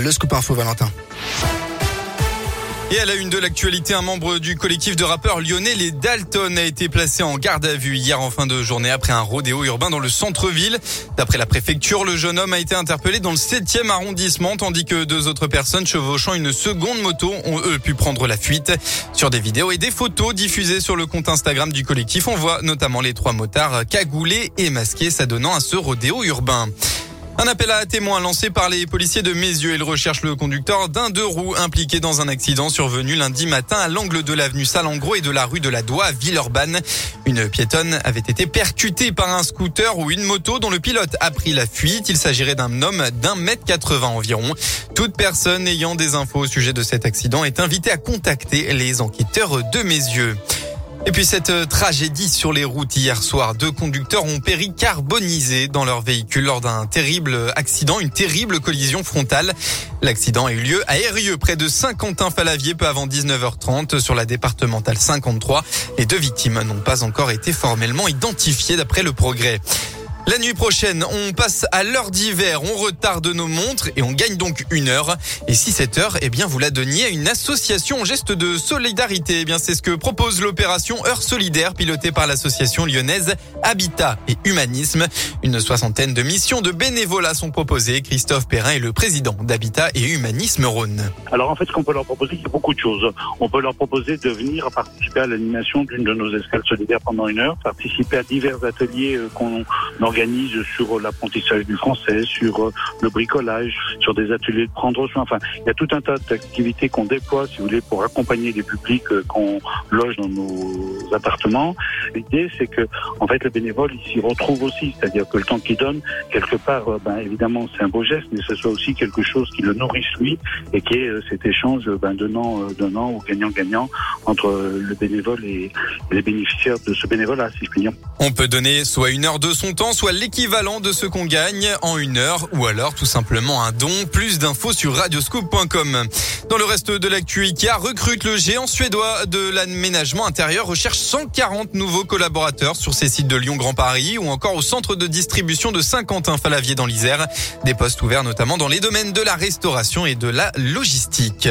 Le scoop info Valentin. Et à la une de l'actualité, un membre du collectif de rappeurs lyonnais, les Dalton, a été placé en garde à vue hier en fin de journée après un rodéo urbain dans le centre-ville. D'après la préfecture, le jeune homme a été interpellé dans le 7e arrondissement, tandis que deux autres personnes chevauchant une seconde moto ont eux pu prendre la fuite. Sur des vidéos et des photos diffusées sur le compte Instagram du collectif, on voit notamment les trois motards cagoulés et masqués s'adonnant à ce rodéo urbain. Un appel à témoins lancé par les policiers de Mézieux. Ils recherchent le conducteur d'un deux roues impliqué dans un accident survenu lundi matin à l'angle de l'avenue Salengro et de la rue de la Doua à Villeurbanne. Une piétonne avait été percutée par un scooter ou une moto dont le pilote a pris la fuite. Il s'agirait d'un homme d'un mètre 80 environ. Toute personne ayant des infos au sujet de cet accident est invitée à contacter les enquêteurs de Mézieux. Et puis cette euh, tragédie sur les routes hier soir, deux conducteurs ont péri carbonisés dans leur véhicule lors d'un terrible accident, une terrible collision frontale. L'accident a eu lieu à Eyrieux, près de Saint-Quentin-Falavier, peu avant 19h30 sur la départementale 53. Les deux victimes n'ont pas encore été formellement identifiées d'après le progrès. La nuit prochaine, on passe à l'heure d'hiver, on retarde nos montres et on gagne donc une heure. Et si cette heure, eh bien, vous la donniez à une association en geste de solidarité, eh bien, c'est ce que propose l'opération Heure Solidaire pilotée par l'association lyonnaise Habitat et Humanisme. Une soixantaine de missions de bénévolat sont proposées. Christophe Perrin est le président d'Habitat et Humanisme Rhône. Alors, en fait, ce qu'on peut leur proposer, c'est beaucoup de choses. On peut leur proposer de venir participer à l'animation d'une de nos escales solidaires pendant une heure, participer à divers ateliers euh, qu'on organise organise sur l'apprentissage du français, sur euh, le bricolage, sur des ateliers de prendre soin. Enfin, il y a tout un tas d'activités qu'on déploie, si vous voulez, pour accompagner les publics euh, qu'on loge dans nos appartements. L'idée, c'est que, en fait, le bénévole, il s'y retrouve aussi. C'est-à-dire que le temps qu'il donne, quelque part, euh, ben, évidemment, c'est un beau geste, mais ce soit aussi quelque chose qui le nourrisse lui et qui est cet échange ben, donnant, donnant ou gagnant-gagnant entre le bénévole et les bénéficiaires de ce bénévolat, si je puis dire. On peut donner soit une heure de son temps, soit l'équivalent de ce qu'on gagne en une heure ou alors tout simplement un don. Plus d'infos sur radioscoop.com. Dans le reste de l'actu, IKEA recrute le géant suédois de l'aménagement intérieur, recherche 140 nouveaux collaborateurs sur ses sites de Lyon Grand Paris ou encore au centre de distribution de Saint-Quentin-Falavier dans l'Isère. Des postes ouverts notamment dans les domaines de la restauration et de la logistique.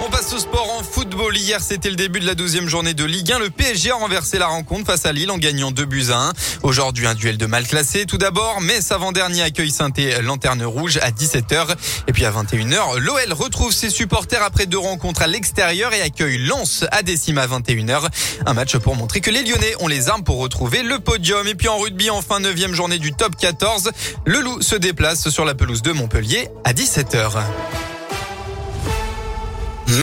On passe au sport en football. Hier, c'était le début de la 12e journée de Ligue 1. Le PSG a renversé la rencontre face à Lille en gagnant 2 buts à 1. Aujourd'hui, un duel de mal classé. Tout d'abord, Metz avant-dernier accueille saint Lanterne Rouge à 17h. Et puis à 21h, l'OL retrouve ses supporters après deux rencontres à l'extérieur et accueille Lens à Décime à 21h. Un match pour montrer que les Lyonnais ont les armes pour retrouver le podium. Et puis en rugby, enfin 9e journée du top 14. Le Loup se déplace sur la pelouse de Montpellier à 17h.